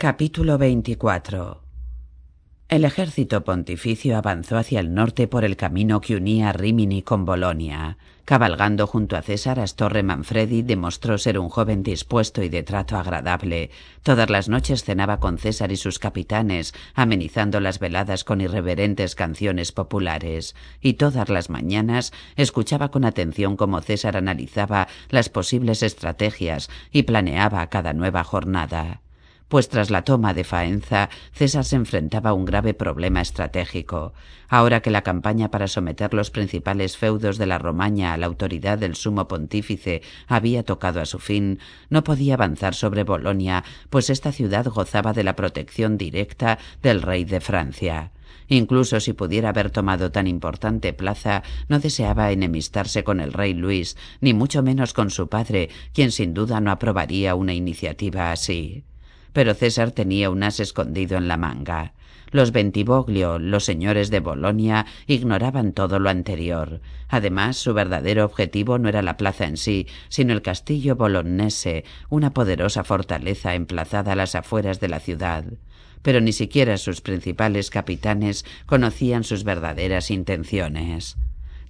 Capítulo 24 El ejército pontificio avanzó hacia el norte por el camino que unía Rimini con Bolonia. Cabalgando junto a César, Astorre Manfredi demostró ser un joven dispuesto y de trato agradable. Todas las noches cenaba con César y sus capitanes, amenizando las veladas con irreverentes canciones populares. Y todas las mañanas escuchaba con atención cómo César analizaba las posibles estrategias y planeaba cada nueva jornada pues tras la toma de Faenza, César se enfrentaba a un grave problema estratégico. Ahora que la campaña para someter los principales feudos de la Romaña a la autoridad del sumo pontífice había tocado a su fin, no podía avanzar sobre Bolonia, pues esta ciudad gozaba de la protección directa del rey de Francia. Incluso si pudiera haber tomado tan importante plaza, no deseaba enemistarse con el rey Luis, ni mucho menos con su padre, quien sin duda no aprobaría una iniciativa así pero César tenía un as escondido en la manga. Los Bentivoglio, los señores de Bolonia, ignoraban todo lo anterior. Además, su verdadero objetivo no era la plaza en sí, sino el castillo bolognese, una poderosa fortaleza emplazada a las afueras de la ciudad. Pero ni siquiera sus principales capitanes conocían sus verdaderas intenciones.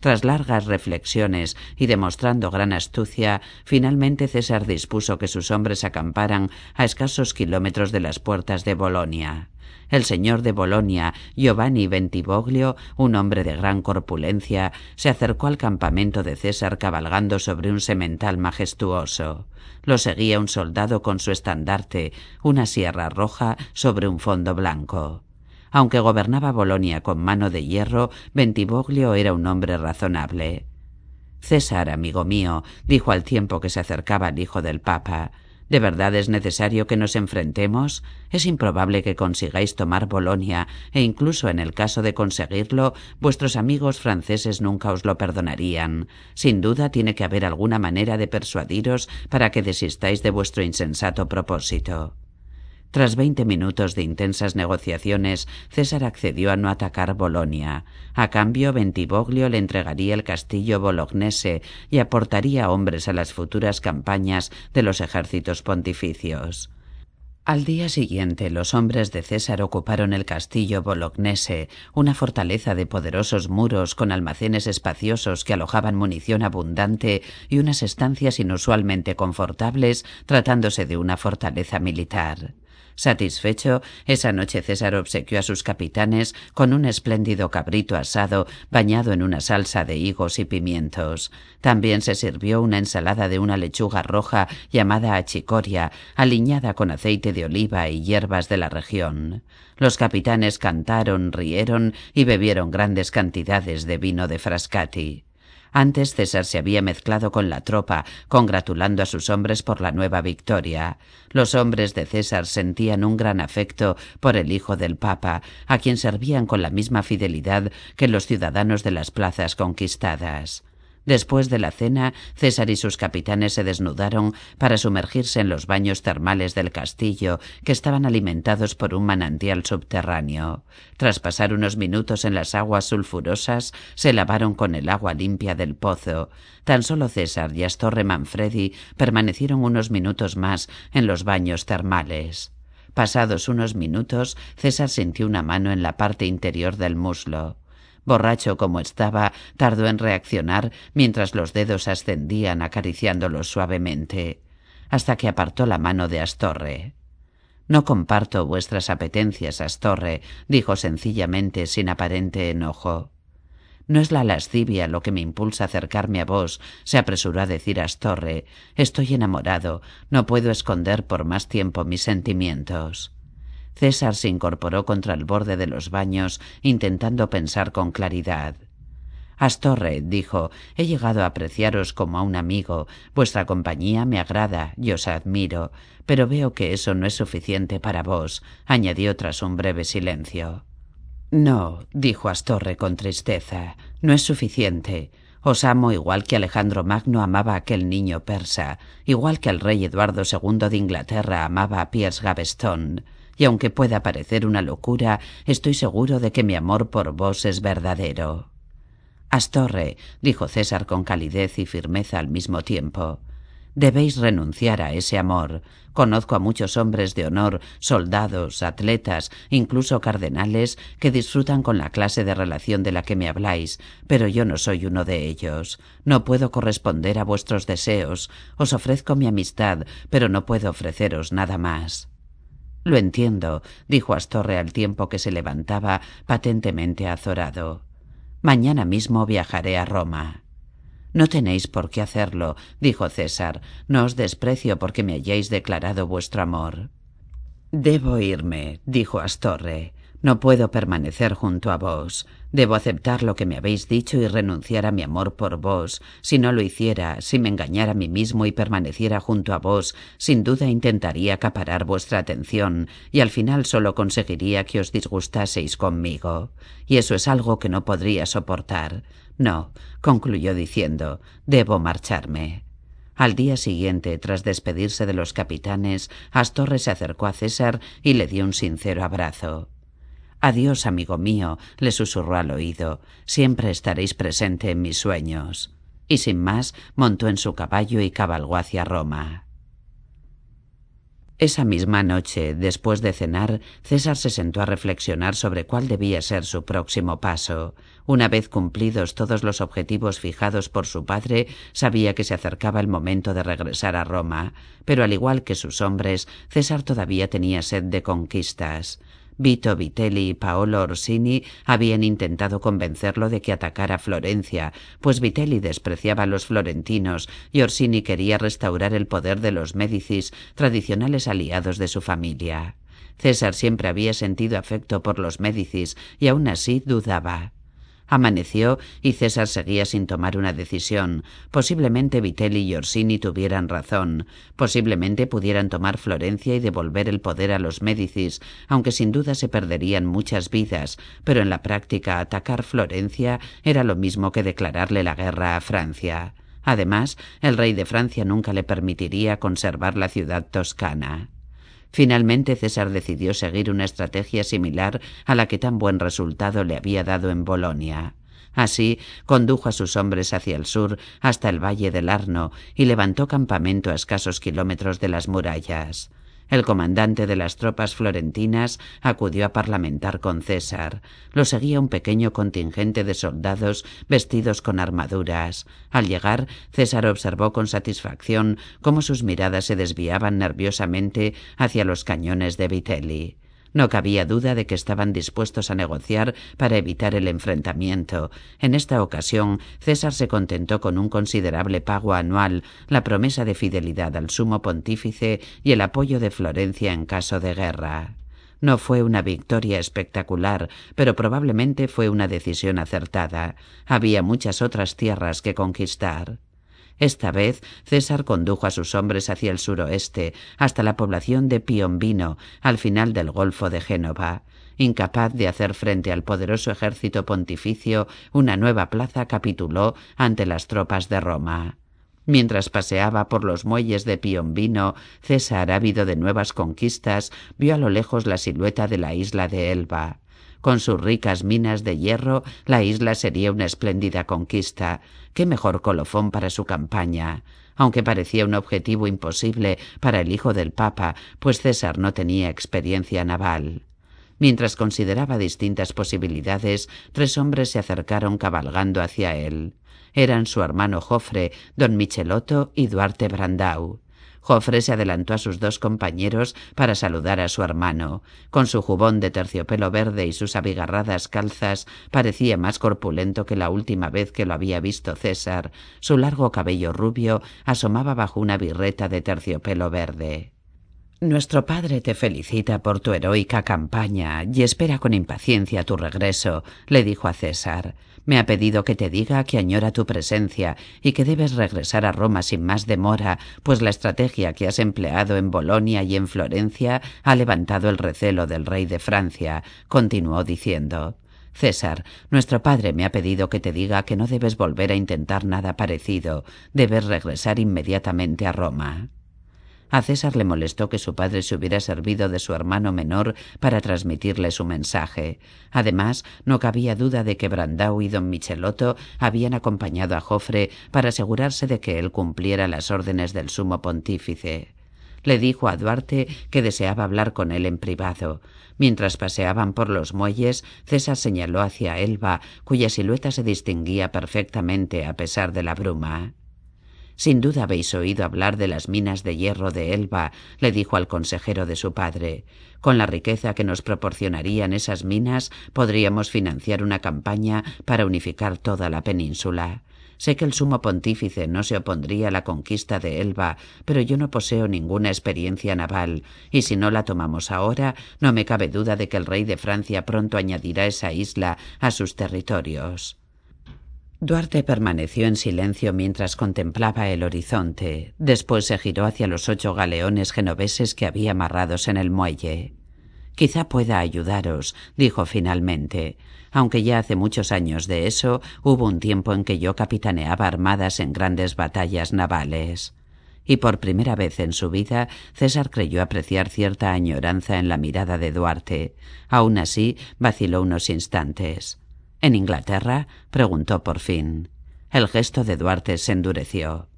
Tras largas reflexiones y demostrando gran astucia, finalmente César dispuso que sus hombres acamparan a escasos kilómetros de las puertas de Bolonia. El señor de Bolonia, Giovanni Bentivoglio, un hombre de gran corpulencia, se acercó al campamento de César cabalgando sobre un semental majestuoso. Lo seguía un soldado con su estandarte, una sierra roja sobre un fondo blanco. Aunque gobernaba Bolonia con mano de hierro, Bentivoglio era un hombre razonable. César, amigo mío, dijo al tiempo que se acercaba al hijo del Papa, ¿de verdad es necesario que nos enfrentemos? Es improbable que consigáis tomar Bolonia, e incluso en el caso de conseguirlo, vuestros amigos franceses nunca os lo perdonarían. Sin duda tiene que haber alguna manera de persuadiros para que desistáis de vuestro insensato propósito. Tras veinte minutos de intensas negociaciones, César accedió a no atacar Bolonia. A cambio, Bentivoglio le entregaría el castillo bolognese y aportaría hombres a las futuras campañas de los ejércitos pontificios. Al día siguiente, los hombres de César ocuparon el castillo bolognese, una fortaleza de poderosos muros con almacenes espaciosos que alojaban munición abundante y unas estancias inusualmente confortables, tratándose de una fortaleza militar. Satisfecho, esa noche César obsequió a sus capitanes con un espléndido cabrito asado bañado en una salsa de higos y pimientos. También se sirvió una ensalada de una lechuga roja llamada achicoria, aliñada con aceite de oliva y hierbas de la región. Los capitanes cantaron, rieron y bebieron grandes cantidades de vino de Frascati. Antes César se había mezclado con la tropa, congratulando a sus hombres por la nueva victoria. Los hombres de César sentían un gran afecto por el hijo del Papa, a quien servían con la misma fidelidad que los ciudadanos de las plazas conquistadas. Después de la cena, César y sus capitanes se desnudaron para sumergirse en los baños termales del castillo, que estaban alimentados por un manantial subterráneo. Tras pasar unos minutos en las aguas sulfurosas, se lavaron con el agua limpia del pozo. Tan solo César y Astorre Manfredi permanecieron unos minutos más en los baños termales. Pasados unos minutos, César sintió una mano en la parte interior del muslo. Borracho como estaba, tardó en reaccionar mientras los dedos ascendían acariciándolo suavemente, hasta que apartó la mano de Astorre. No comparto vuestras apetencias, Astorre, dijo sencillamente sin aparente enojo. No es la lascivia lo que me impulsa a acercarme a vos, se apresuró a decir Astorre. Estoy enamorado, no puedo esconder por más tiempo mis sentimientos. César se incorporó contra el borde de los baños, intentando pensar con claridad. Astorre, dijo, he llegado a apreciaros como a un amigo. Vuestra compañía me agrada y os admiro. Pero veo que eso no es suficiente para vos, añadió tras un breve silencio. No, dijo Astorre con tristeza, no es suficiente. Os amo igual que Alejandro Magno amaba a aquel niño persa, igual que el rey Eduardo II de Inglaterra amaba a Piers Gaveston. Y aunque pueda parecer una locura, estoy seguro de que mi amor por vos es verdadero. Astorre, dijo César con calidez y firmeza al mismo tiempo, debéis renunciar a ese amor. Conozco a muchos hombres de honor, soldados, atletas, incluso cardenales, que disfrutan con la clase de relación de la que me habláis, pero yo no soy uno de ellos. No puedo corresponder a vuestros deseos. Os ofrezco mi amistad, pero no puedo ofreceros nada más. Lo entiendo, dijo Astorre al tiempo que se levantaba patentemente azorado. Mañana mismo viajaré a Roma. No tenéis por qué hacerlo, dijo César. No os desprecio porque me hayáis declarado vuestro amor. Debo irme, dijo Astorre. No puedo permanecer junto a vos. Debo aceptar lo que me habéis dicho y renunciar a mi amor por vos. Si no lo hiciera, si me engañara a mí mismo y permaneciera junto a vos, sin duda intentaría acaparar vuestra atención y al final solo conseguiría que os disgustaseis conmigo. Y eso es algo que no podría soportar. No, concluyó diciendo, debo marcharme. Al día siguiente, tras despedirse de los capitanes, Astorre se acercó a César y le dio un sincero abrazo. Adiós, amigo mío, le susurró al oído. Siempre estaréis presente en mis sueños. Y sin más, montó en su caballo y cabalgó hacia Roma. Esa misma noche, después de cenar, César se sentó a reflexionar sobre cuál debía ser su próximo paso. Una vez cumplidos todos los objetivos fijados por su padre, sabía que se acercaba el momento de regresar a Roma, pero al igual que sus hombres, César todavía tenía sed de conquistas. Vito Vitelli y Paolo Orsini habían intentado convencerlo de que atacara Florencia, pues Vitelli despreciaba a los florentinos y Orsini quería restaurar el poder de los Médicis, tradicionales aliados de su familia. César siempre había sentido afecto por los Médicis y aún así dudaba. Amaneció y César seguía sin tomar una decisión. Posiblemente Vitelli y Orsini tuvieran razón. Posiblemente pudieran tomar Florencia y devolver el poder a los Médicis, aunque sin duda se perderían muchas vidas, pero en la práctica atacar Florencia era lo mismo que declararle la guerra a Francia. Además, el rey de Francia nunca le permitiría conservar la ciudad toscana. Finalmente César decidió seguir una estrategia similar a la que tan buen resultado le había dado en Bolonia. Así condujo a sus hombres hacia el sur hasta el valle del Arno y levantó campamento a escasos kilómetros de las murallas. El comandante de las tropas florentinas acudió a parlamentar con César. Lo seguía un pequeño contingente de soldados vestidos con armaduras. Al llegar, César observó con satisfacción cómo sus miradas se desviaban nerviosamente hacia los cañones de Vitelli. No cabía duda de que estaban dispuestos a negociar para evitar el enfrentamiento. En esta ocasión, César se contentó con un considerable pago anual, la promesa de fidelidad al sumo pontífice y el apoyo de Florencia en caso de guerra. No fue una victoria espectacular, pero probablemente fue una decisión acertada. Había muchas otras tierras que conquistar. Esta vez César condujo a sus hombres hacia el suroeste, hasta la población de Piombino, al final del Golfo de Génova. Incapaz de hacer frente al poderoso ejército pontificio, una nueva plaza capituló ante las tropas de Roma. Mientras paseaba por los muelles de Piombino, César, ávido de nuevas conquistas, vio a lo lejos la silueta de la isla de Elba. Con sus ricas minas de hierro, la isla sería una espléndida conquista. Qué mejor colofón para su campaña. Aunque parecía un objetivo imposible para el hijo del Papa, pues César no tenía experiencia naval. Mientras consideraba distintas posibilidades, tres hombres se acercaron cabalgando hacia él. Eran su hermano Jofre, don Michelotto y Duarte Brandau. Jofre se adelantó a sus dos compañeros para saludar a su hermano. Con su jubón de terciopelo verde y sus abigarradas calzas parecía más corpulento que la última vez que lo había visto César. Su largo cabello rubio asomaba bajo una birreta de terciopelo verde. Nuestro padre te felicita por tu heroica campaña y espera con impaciencia tu regreso, le dijo a César. Me ha pedido que te diga que añora tu presencia y que debes regresar a Roma sin más demora, pues la estrategia que has empleado en Bolonia y en Florencia ha levantado el recelo del rey de Francia, continuó diciendo. César, nuestro padre me ha pedido que te diga que no debes volver a intentar nada parecido, debes regresar inmediatamente a Roma. A César le molestó que su padre se hubiera servido de su hermano menor para transmitirle su mensaje. Además, no cabía duda de que Brandau y don Michelotto habían acompañado a Jofre para asegurarse de que él cumpliera las órdenes del sumo pontífice. Le dijo a Duarte que deseaba hablar con él en privado. Mientras paseaban por los muelles, César señaló hacia Elba, cuya silueta se distinguía perfectamente a pesar de la bruma. Sin duda habéis oído hablar de las minas de hierro de Elba, le dijo al consejero de su padre. Con la riqueza que nos proporcionarían esas minas, podríamos financiar una campaña para unificar toda la península. Sé que el sumo pontífice no se opondría a la conquista de Elba, pero yo no poseo ninguna experiencia naval, y si no la tomamos ahora, no me cabe duda de que el rey de Francia pronto añadirá esa isla a sus territorios. Duarte permaneció en silencio mientras contemplaba el horizonte. Después se giró hacia los ocho galeones genoveses que había amarrados en el muelle. Quizá pueda ayudaros, dijo finalmente. Aunque ya hace muchos años de eso, hubo un tiempo en que yo capitaneaba armadas en grandes batallas navales. Y por primera vez en su vida, César creyó apreciar cierta añoranza en la mirada de Duarte. Aun así, vaciló unos instantes. ¿En Inglaterra? preguntó por fin. El gesto de Duarte se endureció.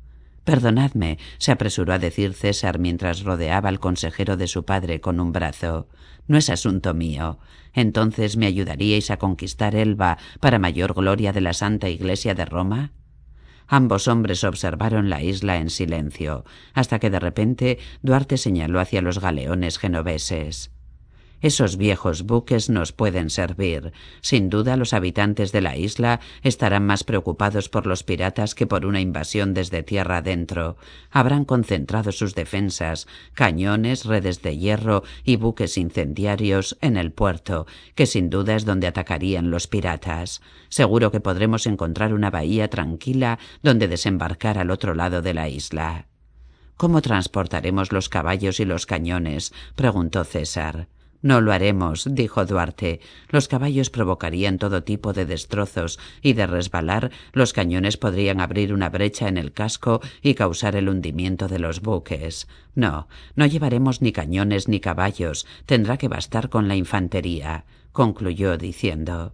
Perdonadme, se apresuró a decir César mientras rodeaba al consejero de su padre con un brazo. No es asunto mío. Entonces me ayudaríais a conquistar Elba para mayor gloria de la Santa Iglesia de Roma. Ambos hombres observaron la isla en silencio, hasta que de repente Duarte señaló hacia los galeones genoveses. Esos viejos buques nos pueden servir. Sin duda los habitantes de la isla estarán más preocupados por los piratas que por una invasión desde tierra adentro. Habrán concentrado sus defensas, cañones, redes de hierro y buques incendiarios en el puerto, que sin duda es donde atacarían los piratas. Seguro que podremos encontrar una bahía tranquila donde desembarcar al otro lado de la isla. ¿Cómo transportaremos los caballos y los cañones? preguntó César. No lo haremos, dijo Duarte. Los caballos provocarían todo tipo de destrozos y de resbalar los cañones podrían abrir una brecha en el casco y causar el hundimiento de los buques. No, no llevaremos ni cañones ni caballos. Tendrá que bastar con la infantería, concluyó diciendo.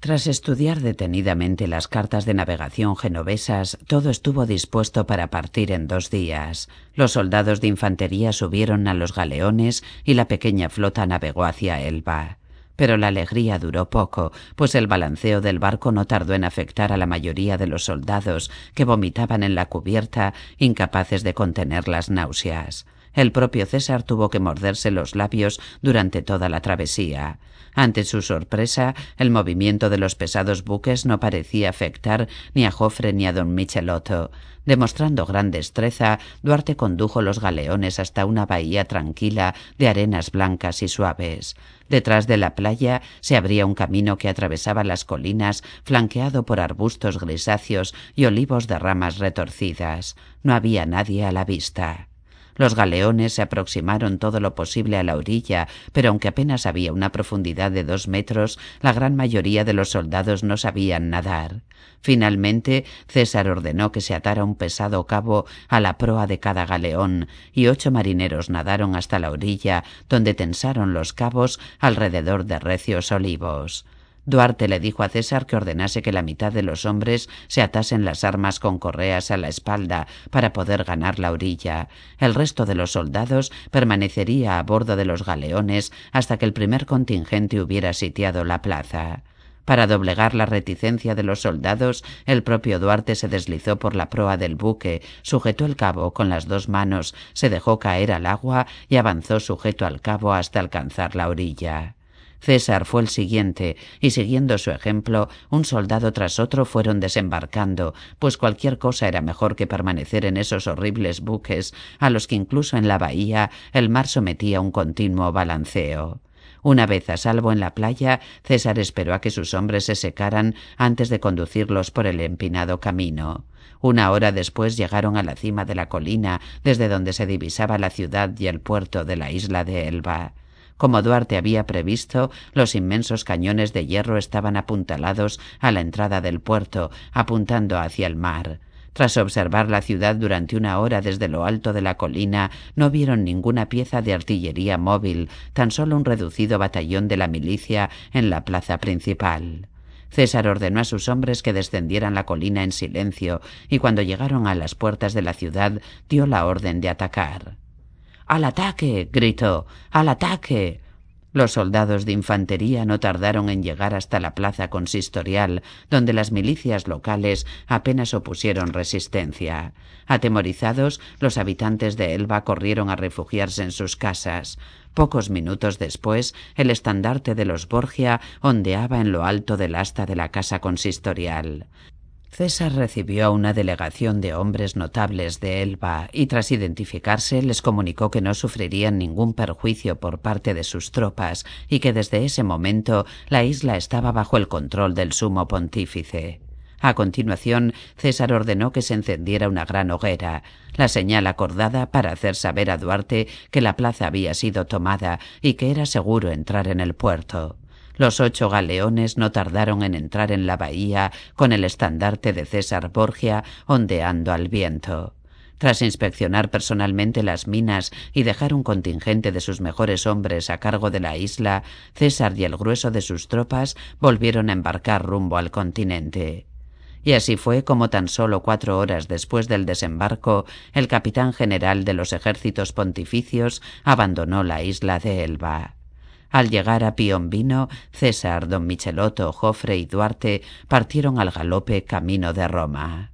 Tras estudiar detenidamente las cartas de navegación genovesas, todo estuvo dispuesto para partir en dos días. Los soldados de infantería subieron a los galeones y la pequeña flota navegó hacia Elba. Pero la alegría duró poco, pues el balanceo del barco no tardó en afectar a la mayoría de los soldados, que vomitaban en la cubierta, incapaces de contener las náuseas. El propio César tuvo que morderse los labios durante toda la travesía. Ante su sorpresa, el movimiento de los pesados buques no parecía afectar ni a Jofre ni a don Michelotto. Demostrando gran destreza, Duarte condujo los galeones hasta una bahía tranquila de arenas blancas y suaves. Detrás de la playa se abría un camino que atravesaba las colinas, flanqueado por arbustos grisáceos y olivos de ramas retorcidas. No había nadie a la vista. Los galeones se aproximaron todo lo posible a la orilla, pero aunque apenas había una profundidad de dos metros, la gran mayoría de los soldados no sabían nadar. Finalmente, César ordenó que se atara un pesado cabo a la proa de cada galeón, y ocho marineros nadaron hasta la orilla, donde tensaron los cabos alrededor de recios olivos. Duarte le dijo a César que ordenase que la mitad de los hombres se atasen las armas con correas a la espalda para poder ganar la orilla. El resto de los soldados permanecería a bordo de los galeones hasta que el primer contingente hubiera sitiado la plaza. Para doblegar la reticencia de los soldados, el propio Duarte se deslizó por la proa del buque, sujetó el cabo con las dos manos, se dejó caer al agua y avanzó sujeto al cabo hasta alcanzar la orilla. César fue el siguiente, y siguiendo su ejemplo, un soldado tras otro fueron desembarcando, pues cualquier cosa era mejor que permanecer en esos horribles buques, a los que incluso en la bahía el mar sometía un continuo balanceo. Una vez a salvo en la playa, César esperó a que sus hombres se secaran antes de conducirlos por el empinado camino. Una hora después llegaron a la cima de la colina, desde donde se divisaba la ciudad y el puerto de la isla de Elba. Como Duarte había previsto, los inmensos cañones de hierro estaban apuntalados a la entrada del puerto, apuntando hacia el mar. Tras observar la ciudad durante una hora desde lo alto de la colina, no vieron ninguna pieza de artillería móvil, tan solo un reducido batallón de la milicia en la plaza principal. César ordenó a sus hombres que descendieran la colina en silencio, y cuando llegaron a las puertas de la ciudad dio la orden de atacar. Al ataque. gritó. Al ataque. Los soldados de infantería no tardaron en llegar hasta la plaza consistorial, donde las milicias locales apenas opusieron resistencia. Atemorizados, los habitantes de Elba corrieron a refugiarse en sus casas. Pocos minutos después, el estandarte de los Borgia ondeaba en lo alto del asta de la casa consistorial. César recibió a una delegación de hombres notables de Elba y tras identificarse les comunicó que no sufrirían ningún perjuicio por parte de sus tropas y que desde ese momento la isla estaba bajo el control del sumo pontífice. A continuación, César ordenó que se encendiera una gran hoguera, la señal acordada para hacer saber a Duarte que la plaza había sido tomada y que era seguro entrar en el puerto. Los ocho galeones no tardaron en entrar en la bahía con el estandarte de César Borgia ondeando al viento. Tras inspeccionar personalmente las minas y dejar un contingente de sus mejores hombres a cargo de la isla, César y el grueso de sus tropas volvieron a embarcar rumbo al continente. Y así fue como tan solo cuatro horas después del desembarco, el capitán general de los ejércitos pontificios abandonó la isla de Elba. Al llegar a Piombino, César, don Michelotto, Jofre y Duarte partieron al galope camino de Roma.